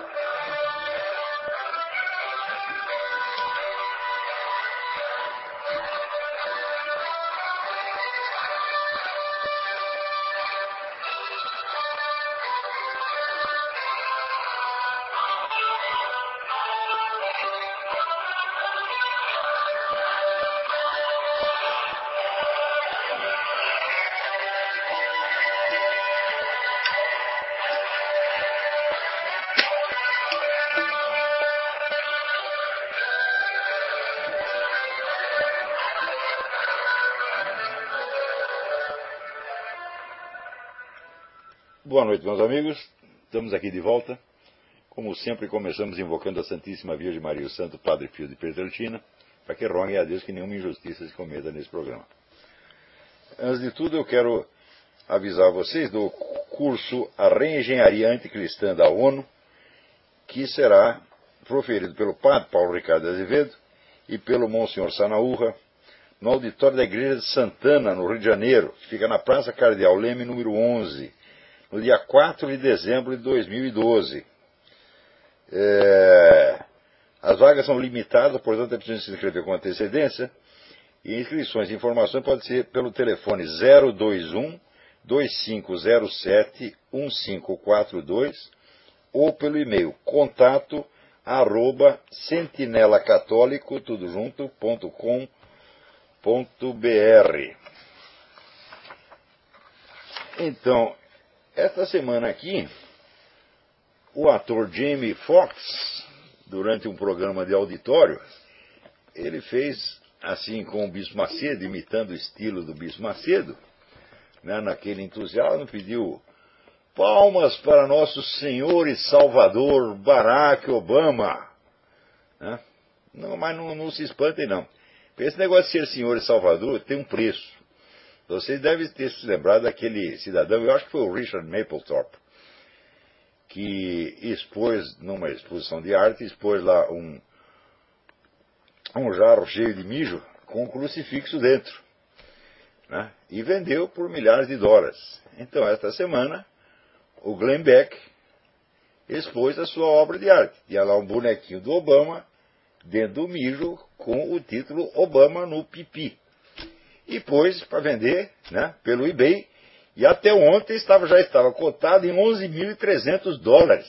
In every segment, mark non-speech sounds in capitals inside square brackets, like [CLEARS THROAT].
Thank you. Boa noite, meus amigos. Estamos aqui de volta. Como sempre, começamos invocando a Santíssima Virgem Maria e o Santo Padre Pio de Pietrelcina, para que roguem a Deus que nenhuma injustiça se cometa nesse programa. Antes de tudo, eu quero avisar vocês do curso A Reengenharia Anticristã da ONU, que será proferido pelo Padre Paulo Ricardo Azevedo e pelo Monsenhor Sanaúra, no auditório da Igreja de Santana, no Rio de Janeiro, que fica na Praça Cardeal Leme, número 11, no dia 4 de dezembro de 2012. É, as vagas são limitadas, portanto é preciso se inscrever com antecedência. E inscrições e informações podem ser pelo telefone 021 2507 1542 ou pelo e-mail contato arroba sentinelacatólico, tudo junto, ponto com, ponto br. Então, esta semana aqui, o ator Jamie Foxx, durante um programa de auditório, ele fez assim com o Bispo Macedo, imitando o estilo do Bispo Macedo, né, naquele entusiasmo, pediu palmas para nosso Senhor e Salvador Barack Obama. Né? Não, mas não, não se espantem não. Esse negócio de ser Senhor e Salvador tem um preço. Vocês devem ter se lembrado daquele cidadão, eu acho que foi o Richard Mapplethorpe, que expôs, numa exposição de arte, expôs lá um, um jarro cheio de mijo com um crucifixo dentro. Né? E vendeu por milhares de dólares. Então, esta semana, o Glenn Beck expôs a sua obra de arte. Tinha lá um bonequinho do Obama dentro do mijo com o título Obama no pipi e pôs para vender né, pelo eBay. E até ontem estava, já estava cotado em 11.300 dólares.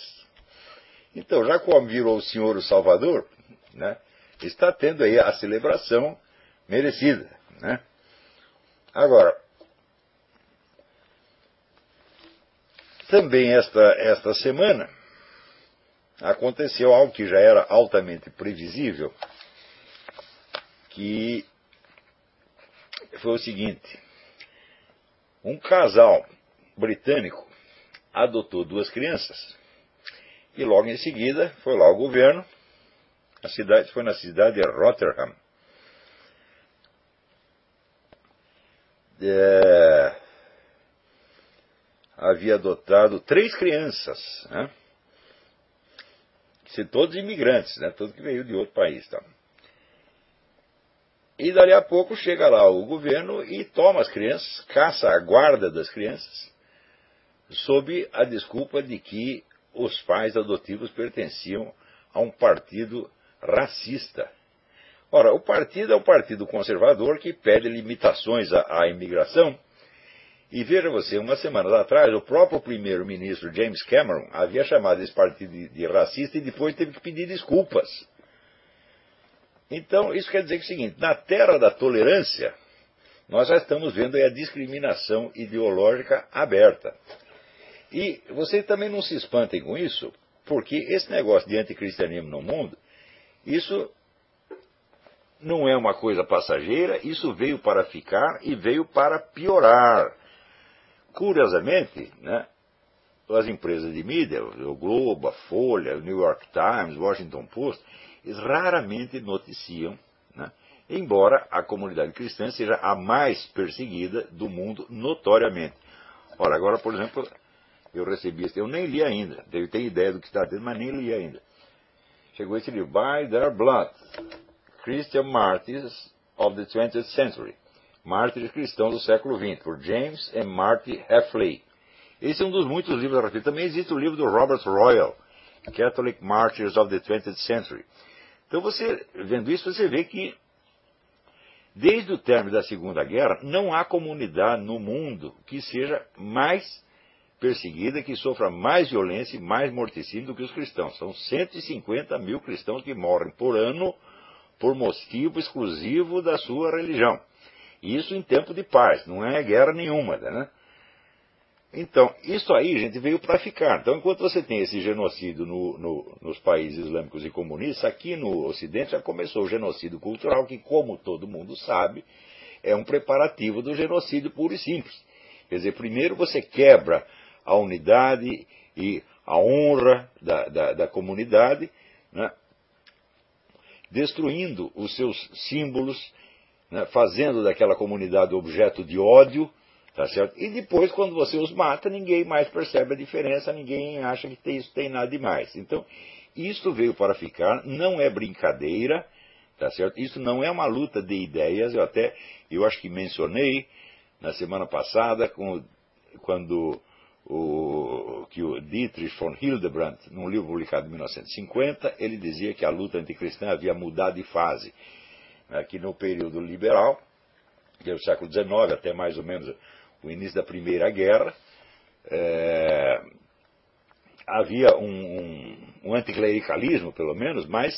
Então, já como virou o senhor o Salvador, né, está tendo aí a celebração merecida. Né? Agora, também esta, esta semana aconteceu algo que já era altamente previsível, que foi o seguinte: um casal britânico adotou duas crianças e logo em seguida foi lá o governo. A cidade foi na cidade de Rotterdam. É, havia adotado três crianças, né? todos imigrantes, né? Todos que veio de outro país. Tá? E dali a pouco chega lá o governo e toma as crianças, caça a guarda das crianças, sob a desculpa de que os pais adotivos pertenciam a um partido racista. Ora, o partido é o partido conservador que pede limitações à, à imigração. E veja você, umas semanas atrás, o próprio primeiro-ministro James Cameron havia chamado esse partido de, de racista e depois teve que pedir desculpas. Então, isso quer dizer que é o seguinte: na terra da tolerância, nós já estamos vendo a discriminação ideológica aberta. E vocês também não se espantem com isso, porque esse negócio de anticristianismo no mundo, isso não é uma coisa passageira, isso veio para ficar e veio para piorar. Curiosamente, né, as empresas de mídia, o Globo, a Folha, o New York Times, Washington Post, eles raramente noticiam, né? embora a comunidade cristã seja a mais perseguida do mundo notoriamente. Ora, agora, por exemplo, eu recebi eu nem li ainda, eu tenho ideia do que está dentro, mas nem li ainda. Chegou esse livro, By Their Blood, Christian Martyrs of the 20th Century, Mártires Cristãos do século XX, por James e Marty Heffley. Esse é um dos muitos livros da. Também existe o livro do Robert Royal, Catholic Martyrs of the 20th Century. Então você, vendo isso, você vê que desde o término da Segunda Guerra, não há comunidade no mundo que seja mais perseguida, que sofra mais violência e mais morticínio do que os cristãos. São 150 mil cristãos que morrem por ano por motivo exclusivo da sua religião. Isso em tempo de paz, não é guerra nenhuma, né? Então, isso aí, gente, veio para ficar. Então, enquanto você tem esse genocídio no, no, nos países islâmicos e comunistas, aqui no Ocidente já começou o genocídio cultural, que, como todo mundo sabe, é um preparativo do genocídio puro e simples. Quer dizer, primeiro você quebra a unidade e a honra da, da, da comunidade, né? destruindo os seus símbolos, né? fazendo daquela comunidade objeto de ódio, Tá certo? E depois, quando você os mata, ninguém mais percebe a diferença, ninguém acha que tem, isso tem nada demais. Então, isso veio para ficar, não é brincadeira, tá certo? Isso não é uma luta de ideias, eu até, eu acho que mencionei na semana passada, com, quando o, que o Dietrich von Hildebrand, num livro publicado em 1950, ele dizia que a luta anticristã havia mudado de fase. Aqui no período liberal, que é o século XIX, até mais ou menos o início da Primeira Guerra, é, havia um, um, um anticlericalismo, pelo menos, mas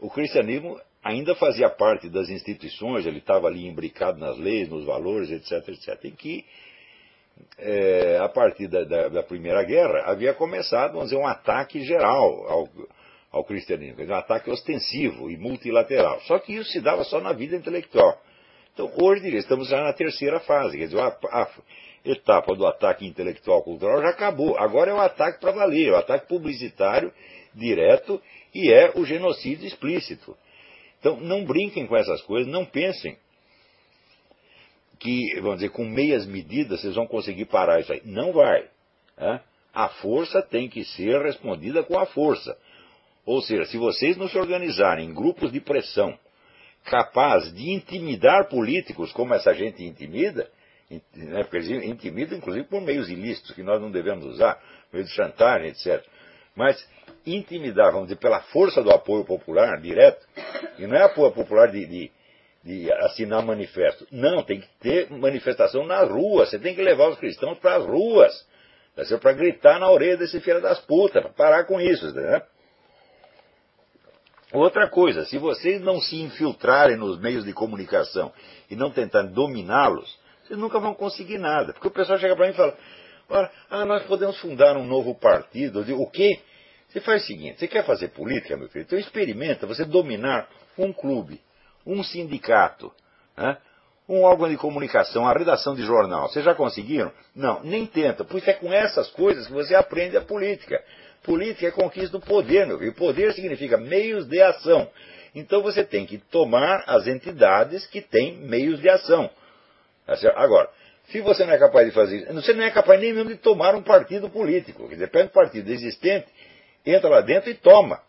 o cristianismo ainda fazia parte das instituições, ele estava ali imbricado nas leis, nos valores, etc, etc, em que, é, a partir da, da, da, Primeira Guerra, havia começado, vamos dizer, um ataque geral ao, ao cristianismo, um ataque ostensivo e multilateral. Só que isso se dava só na vida intelectual. Então, hoje estamos já na terceira fase, quer dizer, a, a etapa do ataque intelectual cultural já acabou. Agora é o ataque para valer, o ataque publicitário direto e é o genocídio explícito. Então, não brinquem com essas coisas, não pensem que, vamos dizer, com meias medidas vocês vão conseguir parar isso aí. Não vai. Né? A força tem que ser respondida com a força. Ou seja, se vocês não se organizarem em grupos de pressão capaz de intimidar políticos como essa gente intimida, né, porque eles intimidam inclusive por meios ilícitos que nós não devemos usar, meios de chantagem, etc. Mas intimidar, vamos dizer, pela força do apoio popular direto, e não é apoio popular de, de, de assinar manifesto. Não, tem que ter manifestação na rua, você tem que levar os cristãos para as ruas, para gritar na orelha desse filho das putas, para parar com isso, né? Outra coisa, se vocês não se infiltrarem nos meios de comunicação e não tentarem dominá-los, vocês nunca vão conseguir nada. Porque o pessoal chega para mim e fala, ah, nós podemos fundar um novo partido. Eu digo, o quê? Você faz o seguinte, você quer fazer política, meu filho? Então experimenta você dominar um clube, um sindicato, né? um órgão de comunicação, a redação de jornal. Vocês já conseguiram? Não, nem tenta, pois é com essas coisas que você aprende a política. Política é conquista do poder, meu filho. Poder significa meios de ação. Então você tem que tomar as entidades que têm meios de ação. Tá Agora, se você não é capaz de fazer isso, você não é capaz nem mesmo de tomar um partido político. Quer dizer, pega um partido existente, entra lá dentro e toma.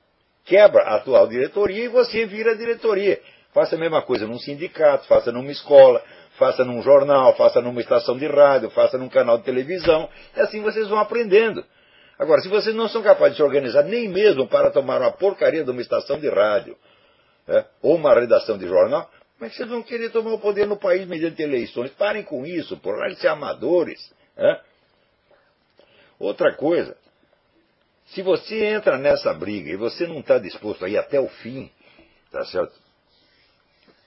Quebra a atual diretoria e você vira a diretoria. Faça a mesma coisa num sindicato, faça numa escola, faça num jornal, faça numa estação de rádio, faça num canal de televisão. E assim vocês vão aprendendo. Agora, se vocês não são capazes de se organizar nem mesmo para tomar uma porcaria de uma estação de rádio né, ou uma redação de jornal, como é vocês vão querer tomar o poder no país mediante eleições? Parem com isso, por lá de ser amadores. Né? Outra coisa, se você entra nessa briga e você não está disposto a ir até o fim, tá certo?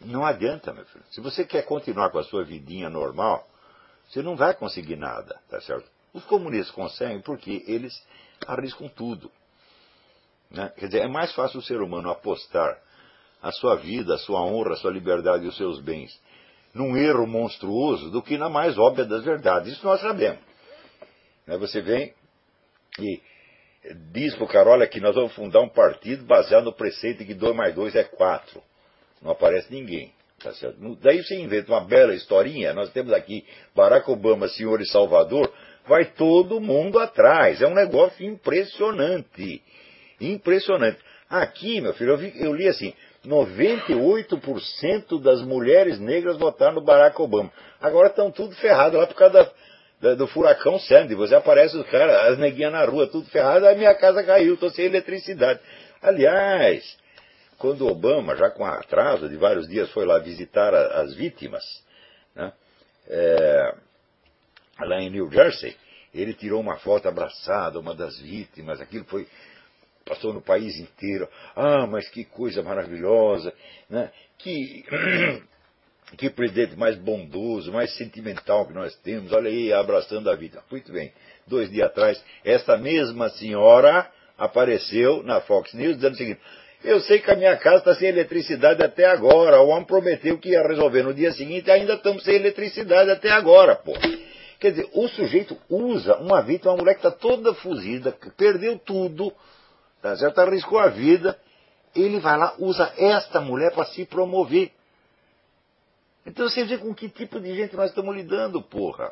Não adianta, meu filho. Se você quer continuar com a sua vidinha normal, você não vai conseguir nada, tá certo? Os comunistas conseguem porque eles arriscam tudo. Né? Quer dizer, é mais fácil o ser humano apostar a sua vida, a sua honra, a sua liberdade e os seus bens num erro monstruoso do que na mais óbvia das verdades. Isso nós sabemos. Né? Você vem e diz para o cara, olha aqui, nós vamos fundar um partido baseado no preceito de que 2 mais 2 é 4. Não aparece ninguém. Tá Daí você inventa uma bela historinha. Nós temos aqui Barack Obama, senhor e salvador, vai todo mundo atrás. É um negócio impressionante. Impressionante. Aqui, meu filho, eu, vi, eu li assim, 98% das mulheres negras votaram no Barack Obama. Agora estão tudo ferrados lá por causa da do furacão Sandy. Você aparece os caras, as neguinhas na rua, tudo ferrado, a minha casa caiu, estou sem eletricidade. Aliás, quando Obama, já com atraso de vários dias, foi lá visitar a, as vítimas, né, é, lá em New Jersey, ele tirou uma foto abraçada, uma das vítimas, aquilo foi passou no país inteiro. Ah, mas que coisa maravilhosa, né? Que [CLEARS THROAT] que presidente mais bondoso, mais sentimental que nós temos. Olha aí, abraçando a vida. Muito bem. Dois dias atrás, esta mesma senhora apareceu na Fox News dizendo o seguinte: Eu sei que a minha casa está sem eletricidade até agora. O homem prometeu que ia resolver no dia seguinte ainda estamos sem eletricidade até agora, pô. Quer dizer, o sujeito usa uma vítima, uma mulher que está toda fuzida, perdeu tudo, tá certo? arriscou a vida, ele vai lá, usa esta mulher para se promover. Então você vê com que tipo de gente nós estamos lidando, porra.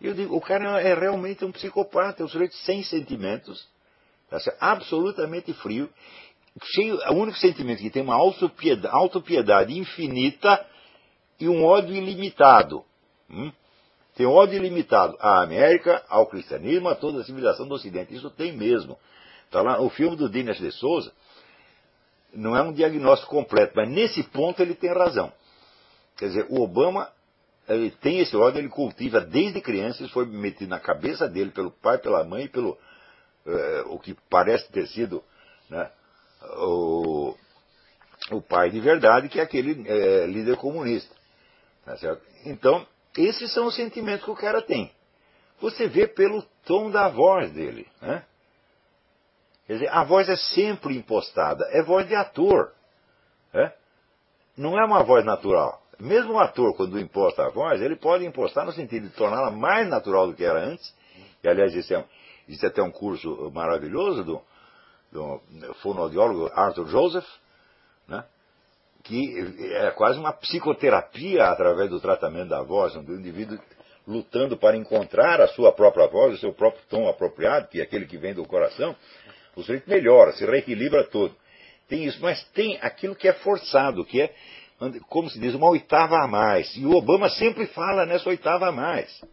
Eu digo, o cara é realmente um psicopata, é um sujeito sem sentimentos, tá certo? absolutamente frio, cheio, o único sentimento que tem uma autopiedade, autopiedade infinita e um ódio ilimitado. Hum? Tem ódio ilimitado à América, ao cristianismo, a toda a civilização do Ocidente. Isso tem mesmo. Tá lá, o filme do Dinas de Souza não é um diagnóstico completo, mas nesse ponto ele tem razão. Quer dizer, o Obama ele tem esse ódio, ele cultiva desde criança, isso foi metido na cabeça dele pelo pai, pela mãe pelo eh, o que parece ter sido né, o, o pai de verdade, que é aquele eh, líder comunista. Tá então, esses são os sentimentos que o cara tem. Você vê pelo tom da voz dele. Né? Quer dizer, a voz é sempre impostada, é voz de ator. Né? Não é uma voz natural. Mesmo o ator, quando imposta a voz, ele pode impostar no sentido de torná-la mais natural do que era antes. E, aliás, existe, é, existe até um curso maravilhoso do, do fonoaudiólogo Arthur Joseph? Que é quase uma psicoterapia através do tratamento da voz, onde o indivíduo lutando para encontrar a sua própria voz, o seu próprio tom apropriado, que é aquele que vem do coração, o sujeito melhora, se reequilibra todo. Tem isso, mas tem aquilo que é forçado, que é, como se diz, uma oitava a mais. E o Obama sempre fala nessa oitava a mais.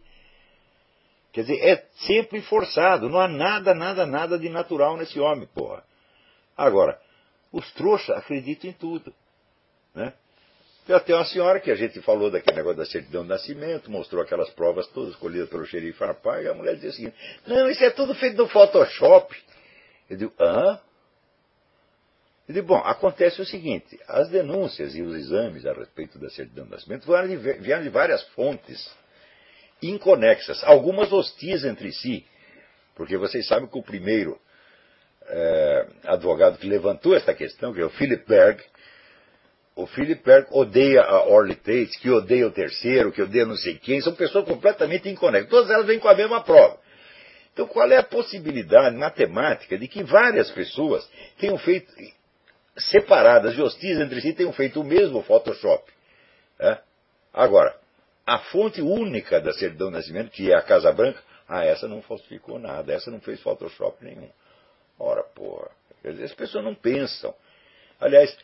Quer dizer, é sempre forçado, não há nada, nada, nada de natural nesse homem, porra. Agora, os trouxas acreditam em tudo. Né? Tem até uma senhora que a gente falou daquele negócio da certidão de nascimento, mostrou aquelas provas todas colhidas pelo xerife Arpaio, e a mulher dizia o seguinte, não, isso é tudo feito no Photoshop. Eu digo, hã? Eu digo, bom, acontece o seguinte, as denúncias e os exames a respeito da certidão de nascimento vieram de, vieram de várias fontes inconexas, algumas hostis entre si, porque vocês sabem que o primeiro é, advogado que levantou esta questão, que é o Philip Berg, o Philip odeia a Orly Tate, que odeia o terceiro, que odeia não sei quem, são pessoas completamente inconexas. Todas elas vêm com a mesma prova. Então, qual é a possibilidade matemática de que várias pessoas tenham feito, separadas e entre si, tenham feito o mesmo Photoshop? É? Agora, a fonte única da certidão de nascimento, que é a Casa Branca, ah, essa não falsificou nada, essa não fez Photoshop nenhum. Ora, porra, as pessoas não pensam. Aliás,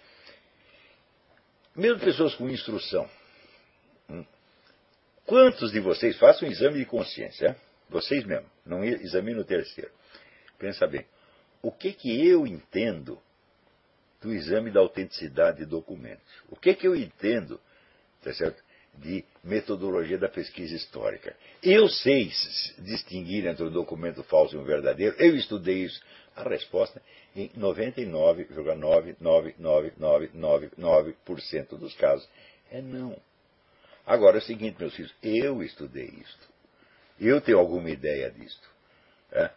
mesmo pessoas com instrução. Hum, quantos de vocês façam um exame de consciência? É? Vocês mesmo, não examine o terceiro. Pensa bem. O que que eu entendo do exame da autenticidade de documentos? O que que eu entendo, tá certo? De metodologia da pesquisa histórica. Eu sei distinguir entre o documento falso e o verdadeiro, eu estudei isso. A resposta em 99,99999% dos casos é não. Agora é o seguinte, meus filhos, eu estudei isto. Eu tenho alguma ideia disto. É?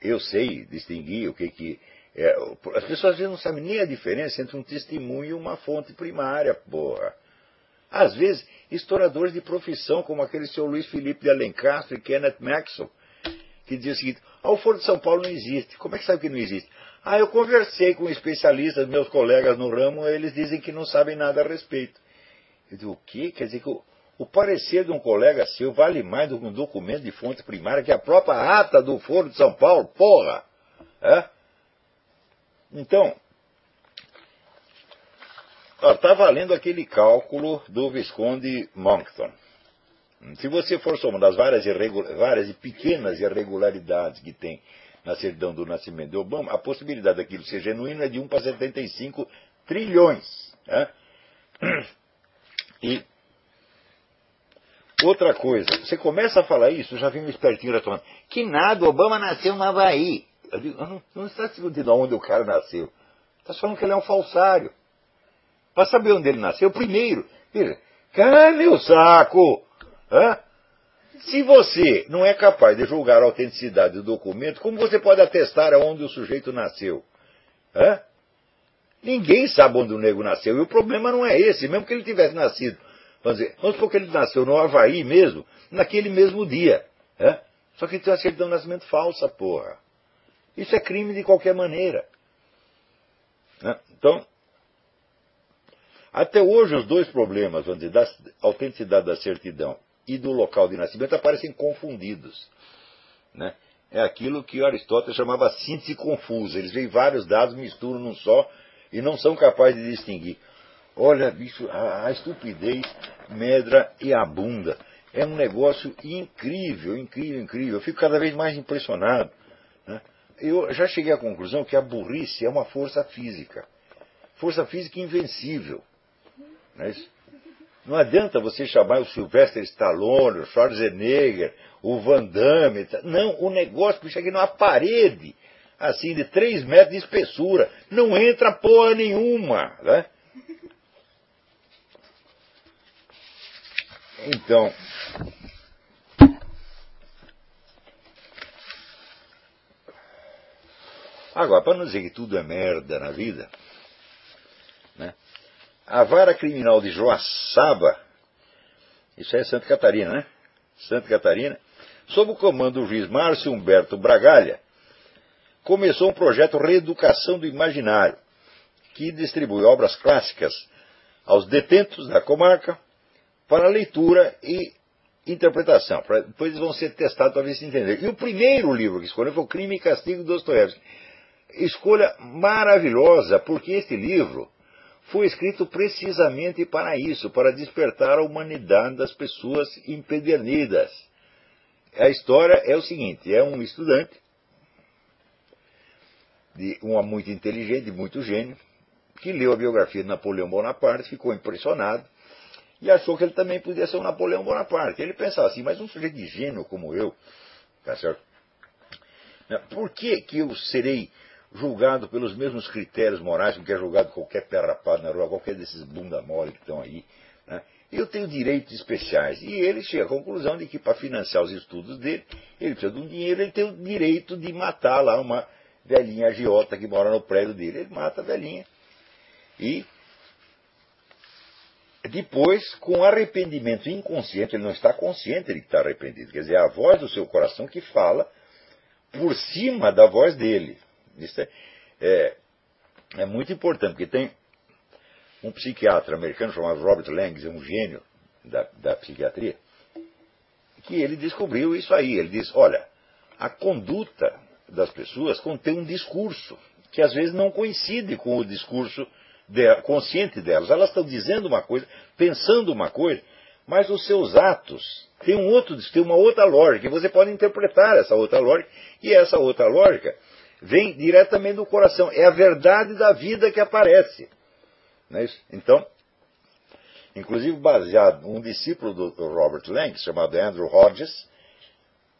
Eu sei distinguir o que que. É, as pessoas às vezes não sabem nem a diferença entre um testemunho e uma fonte primária, porra. Às vezes, historiadores de profissão, como aquele seu Luiz Felipe de Alencastro e Kenneth Maxwell, que diz o seguinte: ah, o Foro de São Paulo não existe. Como é que sabe que não existe? Ah, eu conversei com especialistas, meus colegas no ramo, eles dizem que não sabem nada a respeito. Eu digo, o quê? Quer dizer que o, o parecer de um colega seu vale mais do que um documento de fonte primária que a própria ata do Foro de São Paulo, porra! É? Então, está valendo aquele cálculo do Visconde Moncton. Se você for somando as várias, várias e pequenas irregularidades que tem na certidão do nascimento de Obama, a possibilidade daquilo ser genuíno é de 1 para 75 trilhões. Né? E outra coisa, você começa a falar isso, já vem um espertinho retomando. Que nada, Obama nasceu no Havaí. Eu digo, não, não está discutindo onde o cara nasceu. Está falando que ele é um falsário. Para saber onde ele nasceu, primeiro, Cadê o saco? Hã? Se você não é capaz de julgar a autenticidade do documento, como você pode atestar onde o sujeito nasceu? Hã? Ninguém sabe onde o nego nasceu. E o problema não é esse, mesmo que ele tivesse nascido. Vamos, dizer, vamos supor que ele nasceu no Havaí mesmo, naquele mesmo dia. Hã? Só que ele tem uma certidão de nascimento falsa, porra. Isso é crime de qualquer maneira. Então, até hoje, os dois problemas, dizer, da autenticidade da certidão e do local de nascimento aparecem confundidos. Né? É aquilo que Aristóteles chamava síntese confusa. Eles veem vários dados, misturam num só e não são capazes de distinguir. Olha, bicho, a, a estupidez medra e abunda. É um negócio incrível, incrível, incrível. Eu fico cada vez mais impressionado. Né? Eu já cheguei à conclusão que a burrice é uma força física. Força física invencível. Não, é não adianta você chamar o Sylvester Stallone, o Schwarzenegger, o Van Damme. Não, o negócio que chega numa parede, assim, de 3 metros de espessura. Não entra porra nenhuma. Né? Então. Agora, para não dizer que tudo é merda na vida? A vara criminal de Joaçaba, isso é Santa Catarina, né? Santa Catarina, sob o comando do juiz Márcio Humberto Bragalha, começou um projeto Reeducação do Imaginário, que distribui obras clássicas aos detentos da comarca para leitura e interpretação. Depois eles vão ser testados para ver se entender. E o primeiro livro que escolheu foi o Crime e Castigo de Dostoiévski. Escolha maravilhosa, porque este livro foi escrito precisamente para isso, para despertar a humanidade das pessoas empedernidas. A história é o seguinte: é um estudante, de uma muito inteligente, muito gênio, que leu a biografia de Napoleão Bonaparte, ficou impressionado e achou que ele também podia ser um Napoleão Bonaparte. Ele pensava assim, mas um sujeito de gênio como eu, tá certo? Por que, que eu serei julgado pelos mesmos critérios morais que é julgado qualquer pé rapado na rua, qualquer desses bunda mole que estão aí. Né? Eu tenho direitos especiais. E ele chega à conclusão de que para financiar os estudos dele, ele precisa de um dinheiro, ele tem o direito de matar lá uma velhinha agiota que mora no prédio dele. Ele mata a velhinha. E depois, com arrependimento inconsciente, ele não está consciente de que está arrependido. Quer dizer, é a voz do seu coração que fala por cima da voz dele. Isso é, é, é muito importante, porque tem um psiquiatra americano chamado Robert Lange, é um gênio da, da psiquiatria, que ele descobriu isso aí. Ele diz: olha, a conduta das pessoas contém um discurso que às vezes não coincide com o discurso de, consciente delas. Elas estão dizendo uma coisa, pensando uma coisa, mas os seus atos têm um outro, têm uma outra lógica. E você pode interpretar essa outra lógica, e essa outra lógica vem diretamente do coração. É a verdade da vida que aparece. Não é isso? Então, inclusive baseado, um discípulo do, Robert Lang, chamado Andrew Hodges,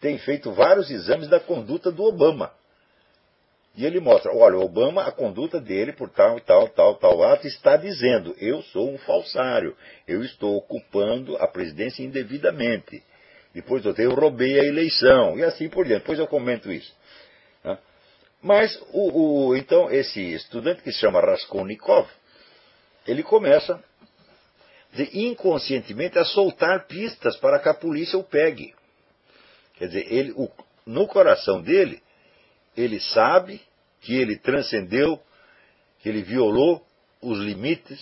tem feito vários exames da conduta do Obama. E ele mostra, olha, o Obama, a conduta dele por tal tal, tal, tal ato, está dizendo, eu sou um falsário, eu estou ocupando a presidência indevidamente. Depois eu, tenho, eu roubei a eleição, e assim por diante. Depois eu comento isso. Mas, o, o, então, esse estudante que se chama Raskolnikov, ele começa, de, inconscientemente, a soltar pistas para que a polícia o pegue. Quer dizer, ele, o, no coração dele, ele sabe que ele transcendeu, que ele violou os limites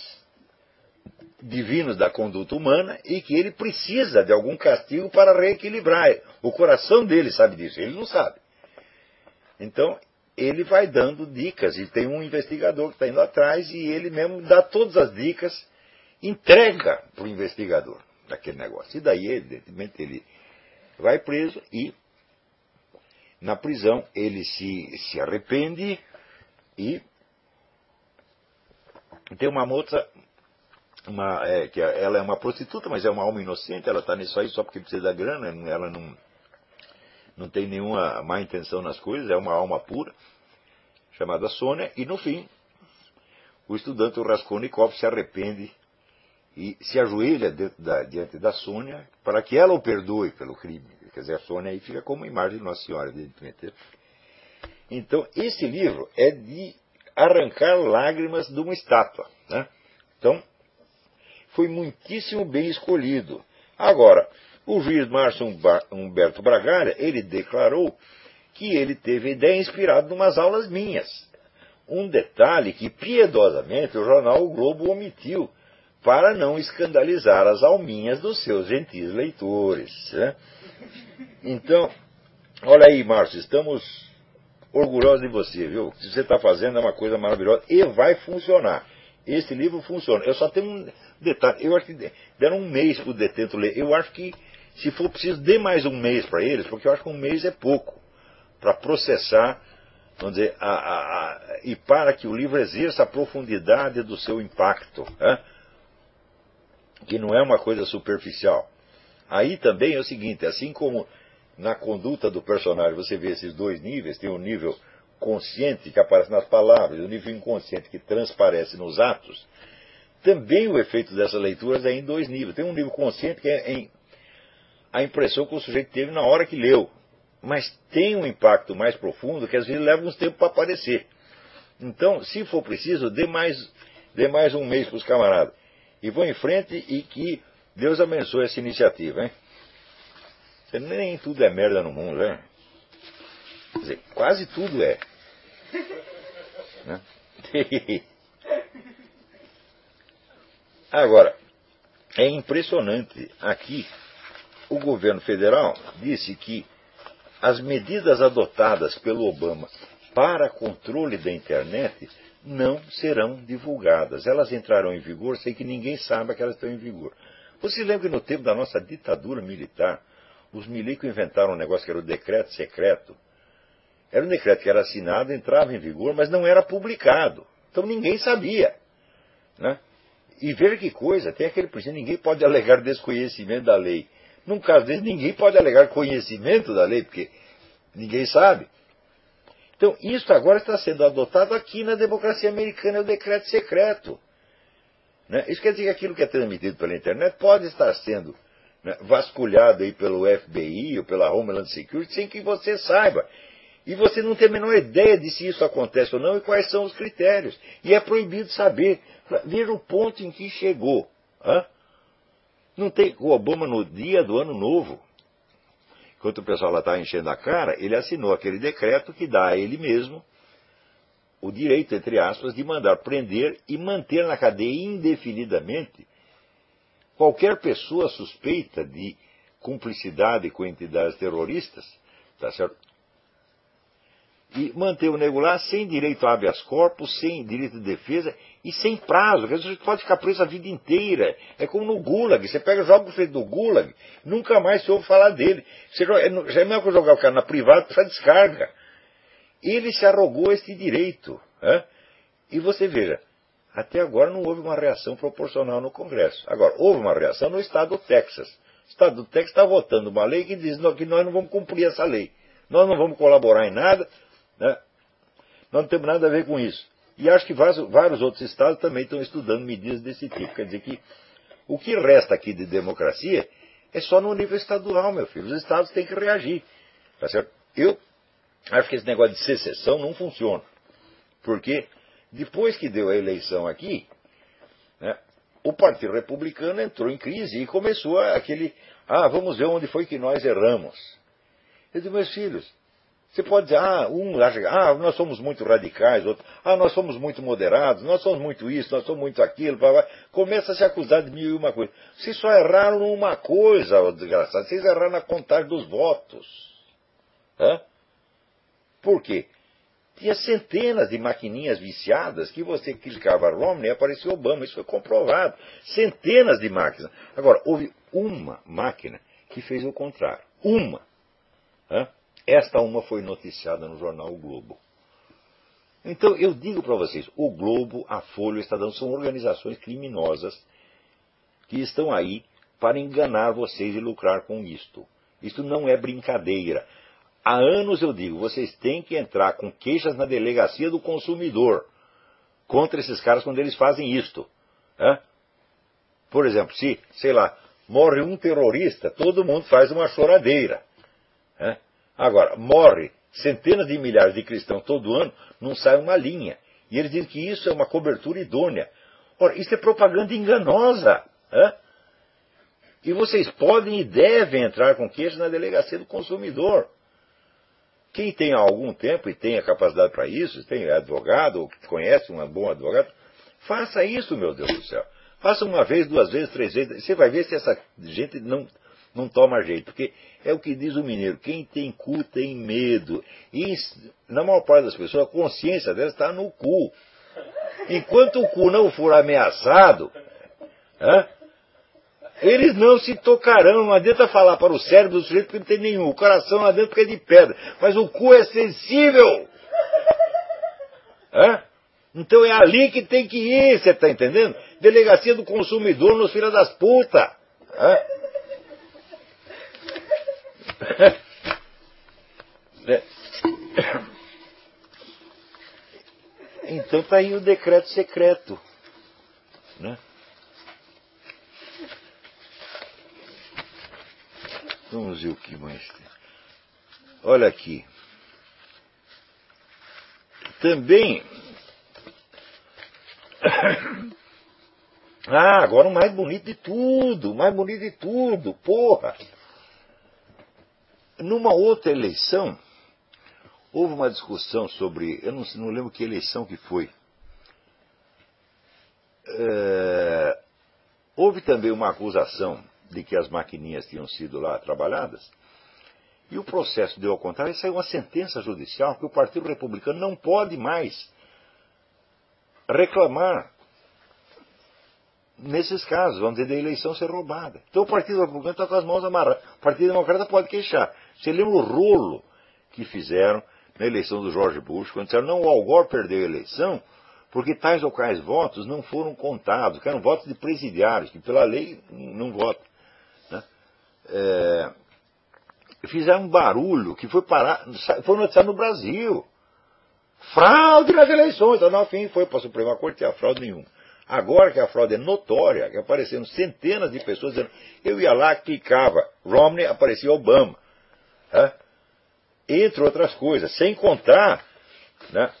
divinos da conduta humana e que ele precisa de algum castigo para reequilibrar. O coração dele sabe disso, ele não sabe. Então, ele vai dando dicas, e tem um investigador que está indo atrás e ele mesmo dá todas as dicas, entrega para o investigador. daquele negócio. E daí, evidentemente, ele vai preso e na prisão ele se, se arrepende e tem uma moça, uma, é, que ela é uma prostituta, mas é uma alma inocente, ela está nisso aí só porque precisa da grana, ela não, não tem nenhuma má intenção nas coisas, é uma alma pura, chamada Sônia, e no fim, o estudante Raskolnikov se arrepende e se ajoelha da, diante da Sônia para que ela o perdoe pelo crime. Quer dizer, a Sônia aí fica como imagem de Nossa Senhora, evidentemente. Então, esse livro é de arrancar lágrimas de uma estátua. Né? Então, foi muitíssimo bem escolhido. Agora, o juiz Márcio Humberto Bragalha, ele declarou que ele teve a ideia inspirada em umas aulas minhas. Um detalhe que, piedosamente, o jornal O Globo omitiu para não escandalizar as alminhas dos seus gentis leitores. Né? Então, olha aí, Márcio, estamos orgulhosos de você, viu? O que você está fazendo é uma coisa maravilhosa e vai funcionar. Esse livro funciona. Eu só tenho um detalhe. Eu acho que deram um mês para o detento ler. Eu acho que, se for preciso, dê mais um mês para eles, porque eu acho que um mês é pouco para processar, vamos dizer, a, a, a, e para que o livro exerça a profundidade do seu impacto. Né? que não é uma coisa superficial. Aí também é o seguinte, assim como na conduta do personagem você vê esses dois níveis, tem o um nível consciente que aparece nas palavras, e o nível inconsciente que transparece nos atos, também o efeito dessas leituras é em dois níveis. Tem um nível consciente que é em a impressão que o sujeito teve na hora que leu, mas tem um impacto mais profundo que às vezes leva uns tempo para aparecer. Então, se for preciso, dê mais, dê mais um mês para os camaradas e vão em frente e que Deus abençoe essa iniciativa, hein? Nem tudo é merda no mundo, né? Quer dizer, quase tudo é. Né? [LAUGHS] Agora, é impressionante. Aqui, o governo federal disse que as medidas adotadas pelo Obama para controle da internet não serão divulgadas. Elas entrarão em vigor sem que ninguém saiba que elas estão em vigor. Você lembra que no tempo da nossa ditadura militar, os milicos inventaram um negócio que era o decreto secreto? Era um decreto que era assinado, entrava em vigor, mas não era publicado. Então ninguém sabia. Né? E veja que coisa, tem aquele princípio, ninguém pode alegar desconhecimento da lei. Num caso desse, ninguém pode alegar conhecimento da lei, porque ninguém sabe. Então, isso agora está sendo adotado aqui na democracia americana, é o decreto secreto. Né? Isso quer dizer que aquilo que é transmitido pela internet pode estar sendo né, vasculhado aí pelo FBI ou pela Homeland Security sem que você saiba. E você não tem a menor ideia de se isso acontece ou não e quais são os critérios. E é proibido saber. Veja o ponto em que chegou. Hã? Não tem o Obama no dia do ano novo enquanto o pessoal lá está enchendo a cara, ele assinou aquele decreto que dá a ele mesmo o direito, entre aspas, de mandar prender e manter na cadeia indefinidamente qualquer pessoa suspeita de cumplicidade com entidades terroristas, tá certo? E manter o nego lá sem direito a habeas corpus, sem direito de defesa e sem prazo. Você pode ficar preso a vida inteira. É como no Gulag. Você pega joga o feito do Gulag, nunca mais se ouve falar dele. Você joga, é já é melhor que jogar o cara na privada para descarga. Ele se arrogou este direito. Né? E você veja, até agora não houve uma reação proporcional no Congresso. Agora, houve uma reação no estado do Texas. O estado do Texas está votando uma lei que diz que nós não vamos cumprir essa lei. Nós não vamos colaborar em nada. Né? Nós não temos nada a ver com isso. E acho que vários, outros estados também estão estudando medidas desse tipo. Quer dizer que o que resta aqui de democracia é só no nível estadual, meu filho. Os estados têm que reagir. Tá certo? Eu acho que esse negócio de secessão não funciona. Porque depois que deu a eleição aqui, né, o Partido Republicano entrou em crise e começou aquele. Ah, vamos ver onde foi que nós erramos. Eu digo, meus filhos, você pode dizer, ah, um acha, ah, nós somos muito radicais, outro, ah, nós somos muito moderados, nós somos muito isso, nós somos muito aquilo, blá, blá. começa a se acusar de mil e uma coisa. Vocês só erraram numa coisa, desgraçado, vocês erraram na contagem dos votos. Hã? Por quê? tinha centenas de maquininhas viciadas que você clicava Romney e aparecia Obama. Isso foi comprovado. Centenas de máquinas. Agora, houve uma máquina que fez o contrário. Uma. Esta uma foi noticiada no jornal o Globo. Então, eu digo para vocês, o Globo, a Folha, o Estadão são organizações criminosas que estão aí para enganar vocês e lucrar com isto. Isto não é brincadeira. Há anos eu digo, vocês têm que entrar com queixas na delegacia do consumidor contra esses caras quando eles fazem isto. Por exemplo, se, sei lá, morre um terrorista, todo mundo faz uma choradeira. Agora, morre centenas de milhares de cristãos todo ano, não sai uma linha. E eles dizem que isso é uma cobertura idônea. Ora, isso é propaganda enganosa. E vocês podem e devem entrar com queixa na delegacia do consumidor. Quem tem algum tempo e tem a capacidade para isso, tem advogado, ou conhece um bom advogado, faça isso, meu Deus do céu. Faça uma vez, duas vezes, três vezes. Você vai ver se essa gente não, não toma jeito. Porque é o que diz o mineiro: quem tem cu tem medo. E na maior parte das pessoas, a consciência delas está no cu. Enquanto o cu não for ameaçado, eles não se tocarão. Não adianta falar para o cérebro do sujeito que não tem nenhum. O coração lá dentro é de pedra. Mas o cu é sensível. Então é ali que tem que ir, você está entendendo? Delegacia do consumidor nos filhos das putas. [LAUGHS] Então está aí o decreto secreto. Né? Vamos ver o que mais tem. Olha aqui. Também. [COUGHS] Ah, agora o mais bonito de tudo, o mais bonito de tudo, porra. Numa outra eleição, houve uma discussão sobre, eu não, não lembro que eleição que foi. É, houve também uma acusação de que as maquininhas tinham sido lá trabalhadas. E o processo deu ao contrário, e saiu uma sentença judicial que o Partido Republicano não pode mais reclamar nesses casos, vamos dizer, da eleição ser roubada. Então o Partido Republicano está com as mãos amarradas. O Partido Democrata pode queixar. Você lembra o rolo que fizeram na eleição do George Bush, quando disseram, não, o Al Gore perdeu a eleição porque tais ou quais votos não foram contados, que eram votos de presidiários, que pela lei não votam é, fizeram um barulho que foi parar, foi noticiado no Brasil. Fraude nas eleições. Então, no fim, foi para a Suprema Corte e a fraude nenhuma. Agora que a fraude é notória, que apareceram centenas de pessoas dizendo, eu ia lá, clicava, Romney, aparecia Obama. Né? Entre outras coisas, sem contar né,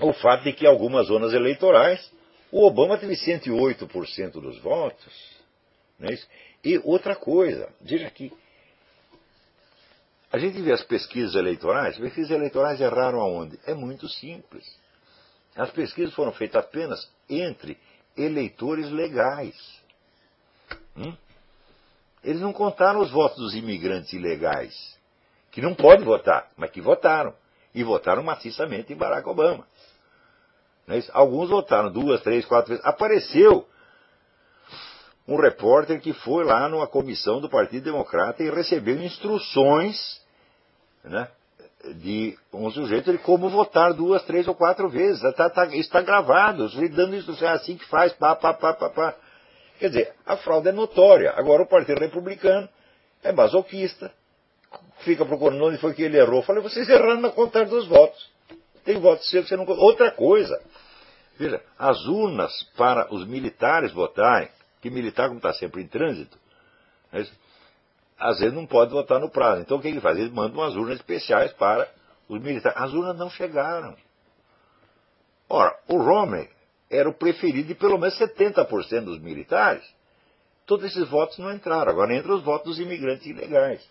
o fato de que algumas zonas eleitorais o Obama teve 108% dos votos. É isso? E outra coisa, veja aqui. A gente vê as pesquisas eleitorais, as pesquisas eleitorais erraram aonde? É muito simples. As pesquisas foram feitas apenas entre eleitores legais. Hum? Eles não contaram os votos dos imigrantes ilegais, que não podem votar, mas que votaram. E votaram maciçamente em Barack Obama. É Alguns votaram duas, três, quatro vezes. Apareceu um repórter que foi lá numa comissão do Partido Democrata e recebeu instruções né, de um sujeito de como votar duas, três ou quatro vezes. Tá, tá, isso está gravado, dando instruções é assim que faz, pá, pá, pá, pá, pá. Quer dizer, a fraude é notória. Agora o Partido Republicano é masoquista, fica procurando onde foi que ele errou. falei, vocês erraram na contagem dos votos. Tem votos seus que você não. Outra coisa. Veja, as urnas para os militares votarem que militar, como está sempre em trânsito, às vezes não pode votar no prazo. Então o que ele faz? Ele manda umas urnas especiais para os militares. As urnas não chegaram. Ora, o Romer era o preferido de pelo menos 70% dos militares. Todos esses votos não entraram. Agora entra os votos dos imigrantes ilegais.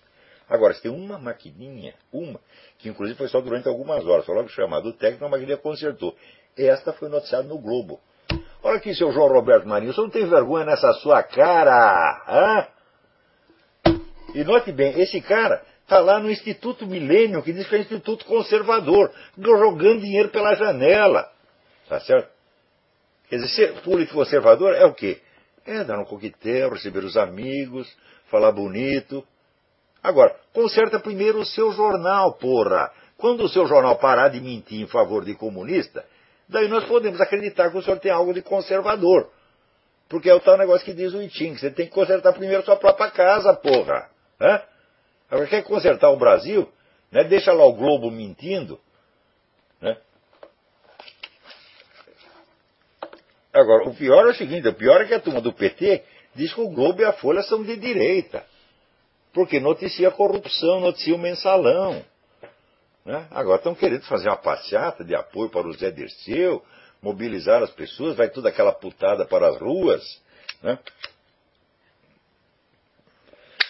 Agora, se tem uma maquininha, uma, que inclusive foi só durante algumas horas, foi logo chamado o técnico, a maquininha consertou. Esta foi noticiada no Globo. Olha aqui, seu João Roberto Marinho, você não tem vergonha nessa sua cara? Hã? E note bem, esse cara Está lá no Instituto Milênio, que diz que é Instituto Conservador, jogando dinheiro pela janela. Tá certo? Quer dizer, ser político conservador é o quê? É dar um coquetel, receber os amigos, falar bonito. Agora, conserta primeiro o seu jornal, porra. Quando o seu jornal parar de mentir em favor de comunista, daí nós podemos acreditar que o senhor tem algo de conservador. Porque é o tal negócio que diz o Itim, que você tem que consertar primeiro sua própria casa, porra. Né? Agora, quer consertar o Brasil, né? deixa lá o Globo mentindo. Agora, o pior é o seguinte, o pior é que a turma do PT diz que o Globo e a Folha são de direita. Porque noticia corrupção, noticia o mensalão. Né? Agora estão querendo fazer uma passeata de apoio para o Zé Dirceu, mobilizar as pessoas, vai toda aquela putada para as ruas. Né?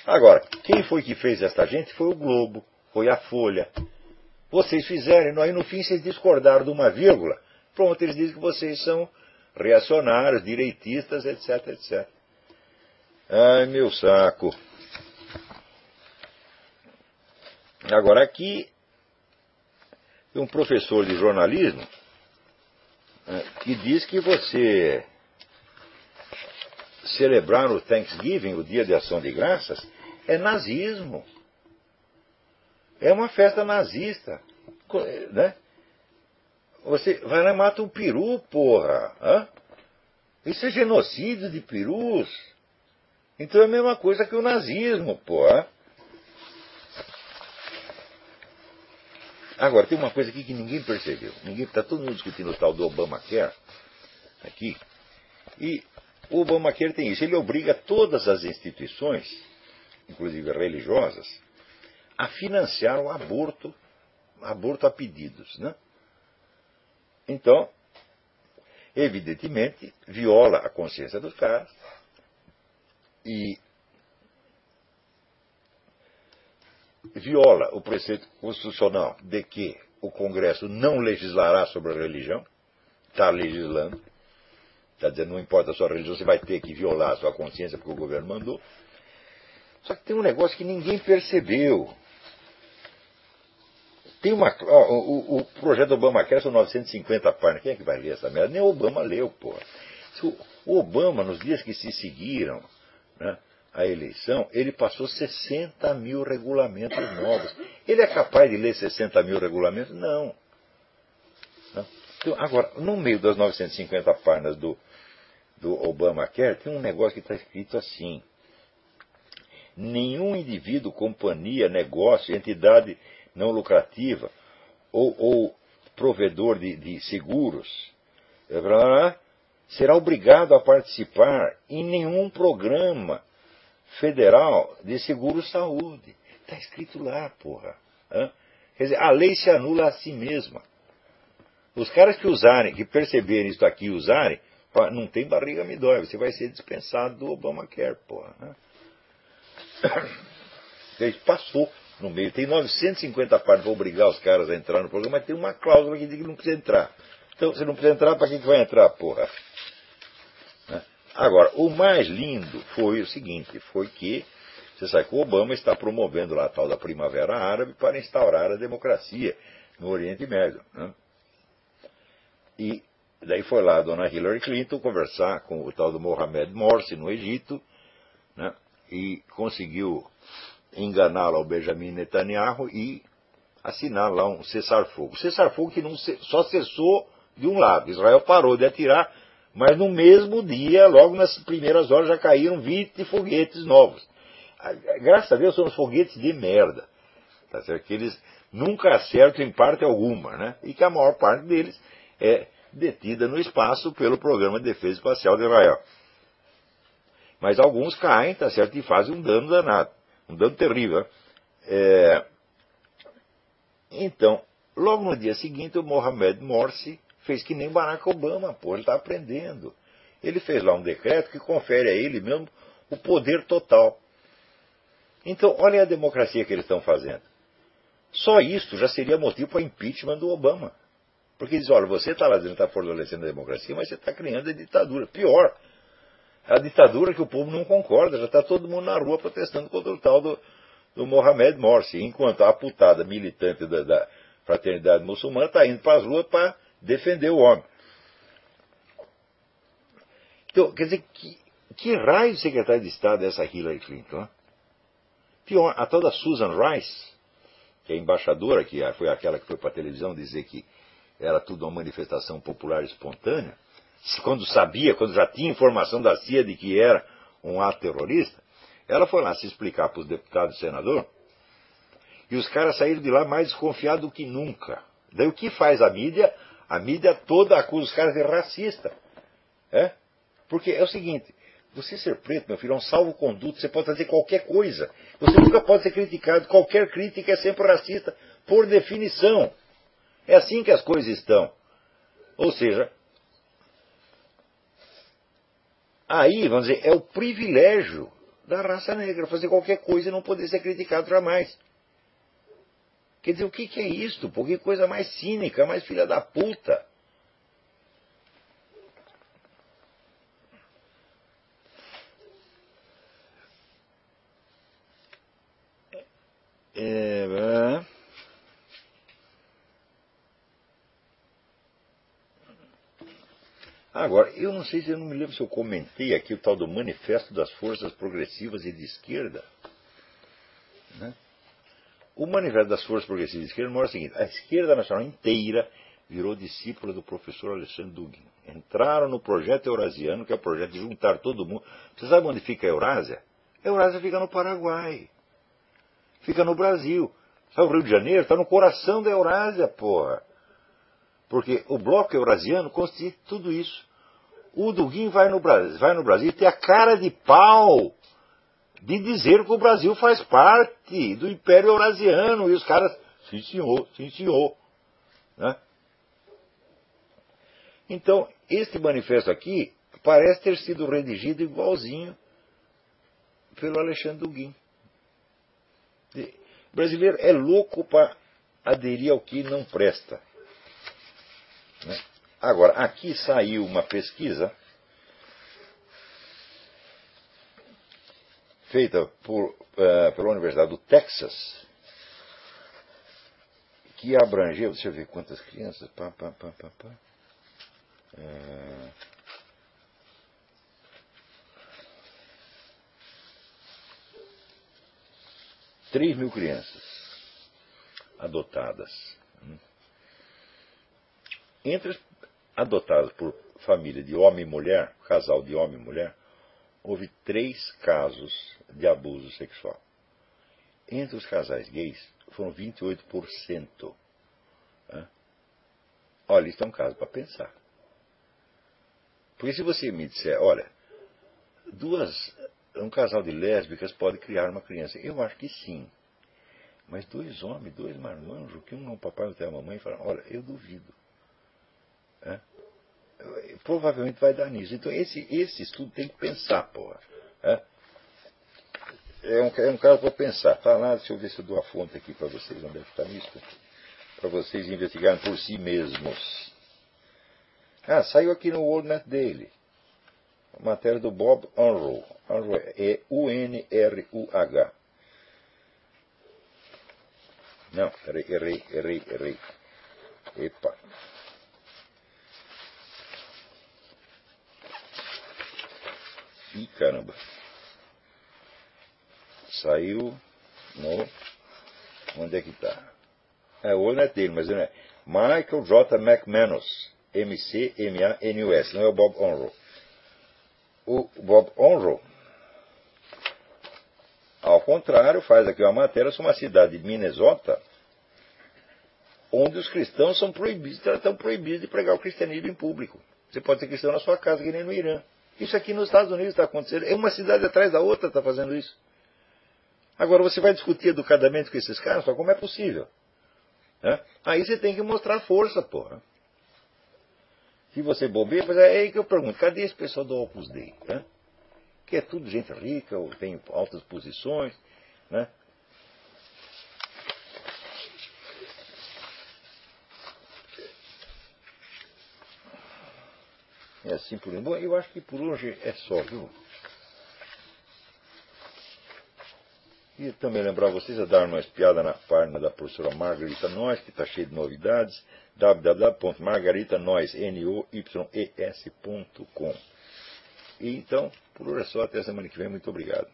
Agora, quem foi que fez esta gente foi o Globo, foi a Folha. Vocês fizeram, aí no fim vocês discordaram de uma vírgula. Pronto, eles dizem que vocês são reacionários, direitistas, etc, etc. Ai, meu saco. Agora, aqui, um professor de jornalismo é, que diz que você celebrar o Thanksgiving, o Dia de Ação de Graças, é nazismo. É uma festa nazista. Né? Você vai lá e mata um peru, porra. Hã? Isso é genocídio de perus. Então é a mesma coisa que o nazismo, porra. Agora, tem uma coisa aqui que ninguém percebeu. Ninguém está todo mundo discutindo o tal do Obamacare aqui. E o Obamacare tem isso. Ele obriga todas as instituições, inclusive religiosas, a financiar o aborto, aborto a pedidos. Né? Então, evidentemente, viola a consciência dos caras e viola o preceito constitucional de que o Congresso não legislará sobre a religião, está legislando, está dizendo não importa a sua religião, você vai ter que violar a sua consciência porque o governo mandou. Só que tem um negócio que ninguém percebeu. Tem uma. Ó, o, o, projeto Obama-Care são 950 páginas. Quem é que vai ler essa merda? Nem o Obama leu, pô. O Obama, nos dias que se seguiram, né, a eleição, ele passou 60 mil regulamentos novos. Ele é capaz de ler 60 mil regulamentos? Não. Não. Então, agora, no meio das 950 páginas do, do Obamacare, tem um negócio que está escrito assim. Nenhum indivíduo, companhia, negócio, entidade não lucrativa ou, ou provedor de, de seguros será obrigado a participar em nenhum programa Federal de Seguro-Saúde. Está escrito lá, porra. Quer dizer, a lei se anula a si mesma. Os caras que usarem, que perceberem isso aqui e usarem, não tem barriga me dói, você vai ser dispensado do Obamacare, porra. Né? [COUGHS] Passou no meio. Tem 950 partes para obrigar os caras a entrar no programa, mas tem uma cláusula que diz que não precisa entrar. Então, se não precisa entrar, para quem que vai entrar, porra? Agora, o mais lindo foi o seguinte, foi que você sabe que o Obama está promovendo lá a tal da Primavera Árabe para instaurar a democracia no Oriente Médio. Né? E daí foi lá a dona Hillary Clinton conversar com o tal do Mohamed Morsi no Egito, né? e conseguiu enganar lá o Benjamin Netanyahu e assinar lá um cessar-fogo. Cessar-fogo que não só cessou de um lado. Israel parou de atirar mas no mesmo dia, logo nas primeiras horas, já caíram 20 foguetes novos. Graças a Deus são os foguetes de merda. Tá certo? Que eles nunca acertam em parte alguma, né? E que a maior parte deles é detida no espaço pelo Programa de Defesa Espacial de Israel. Mas alguns caem, tá certo? E fazem um dano danado. Um dano terrível. Né? É... Então, logo no dia seguinte, o Mohamed Morsi fez que nem Barack Obama, pô, ele está aprendendo. Ele fez lá um decreto que confere a ele mesmo o poder total. Então, olha a democracia que eles estão fazendo. Só isso já seria motivo para impeachment do Obama. Porque diz, olha, você está lá dizendo que está fortalecendo a democracia, mas você está criando a ditadura. Pior, a ditadura que o povo não concorda, já está todo mundo na rua protestando contra o tal do, do Mohamed Morsi, enquanto a putada militante da, da fraternidade muçulmana está indo para as ruas para defender o homem. Então, quer dizer, que, que raio de secretário de Estado é essa Hillary Clinton? Pior, a tal da Susan Rice, que é embaixadora, que foi aquela que foi para a televisão dizer que era tudo uma manifestação popular espontânea, quando sabia, quando já tinha informação da CIA de que era um ato terrorista, ela foi lá se explicar para os deputados e senadores, e os caras saíram de lá mais desconfiados do que nunca. Daí o que faz a mídia? A mídia toda acusa os caras de racista. É? Porque é o seguinte, você ser preto, meu filho, é um salvo-conduto, você pode fazer qualquer coisa. Você nunca pode ser criticado, qualquer crítica é sempre racista, por definição. É assim que as coisas estão. Ou seja, aí, vamos dizer, é o privilégio da raça negra fazer qualquer coisa e não poder ser criticado jamais. Quer dizer, o que, que é isto? Por que coisa mais cínica, mais filha da puta? É, Agora, eu não sei se eu não me lembro se eu comentei aqui o tal do Manifesto das Forças Progressivas e de Esquerda. Né? O Manifesto das Forças Progressivas e de Esquerda mostra o seguinte: a esquerda nacional inteira virou discípula do professor Alexandre Dugin. Entraram no projeto eurasiano, que é o projeto de juntar todo mundo. Você sabe onde fica a Eurásia? A Eurásia fica no Paraguai fica no Brasil. Sabe o Rio de Janeiro? Está no coração da Eurásia, porra. Porque o bloco eurasiano constitui tudo isso. O Duguin vai no Brasil, vai no Brasil tem a cara de pau de dizer que o Brasil faz parte do Império Eurasiano. E os caras, sim senhor, sim senhor. Né? Então, este manifesto aqui parece ter sido redigido igualzinho pelo Alexandre Duguin. O brasileiro é louco para aderir ao que não presta. Né? Agora, aqui saiu uma pesquisa feita por, uh, pela Universidade do Texas, que abrangeu, deixa eu ver quantas crianças. Pá, pá, pá, pá, pá. Uh, 3 mil crianças adotadas. Entre as adotadas por família de homem e mulher, casal de homem e mulher, houve três casos de abuso sexual. Entre os casais gays, foram 28%. Olha, isso é um caso para pensar. Porque se você me disser, olha, duas um casal de lésbicas pode criar uma criança. Eu acho que sim. Mas dois homens, dois marmanjos, que um não é o papai e outro é a mamãe, falam, olha, eu duvido. É? Provavelmente vai dar nisso. Então esse, esse estudo tem que pensar, porra. É, é um, é um caso para pensar. Tá lá, deixa eu ver se eu dou a fonte aqui para vocês, onde é que está isso? Para vocês investigarem por si mesmos. Ah, saiu aqui no WorldNet dele matéria do Bob Unruh. Unruh é U-N-R-U-H. Não, errei, errei, errei. Epa. Ih, caramba. Saiu no. Onde é que está? É, o olho é dele, mas não é. Michael J. McManus. M-C-M-A-N-U-S. Não é o Bob Unruh o Bob Onro, ao contrário, faz aqui uma matéria sobre uma cidade de Minnesota, onde os cristãos são proibidos, estão proibidos de pregar o cristianismo em público. Você pode ser cristão na sua casa, que nem no Irã. Isso aqui nos Estados Unidos está acontecendo. É uma cidade atrás da outra está fazendo isso. Agora você vai discutir educadamente com esses caras, só como é possível. Né? Aí você tem que mostrar força, porra. Se você bobeia, é aí que eu pergunto, cadê esse pessoal do Opus Dei? Né? Que é tudo gente rica, ou tem altas posições, né? É assim por Bom, eu acho que por hoje é só, viu? E também lembrar vocês a dar uma espiada na página da professora Margarita Nois, que está cheia de novidades, www.margaritanois.com. E então, por hoje é só, até semana que vem, muito obrigado.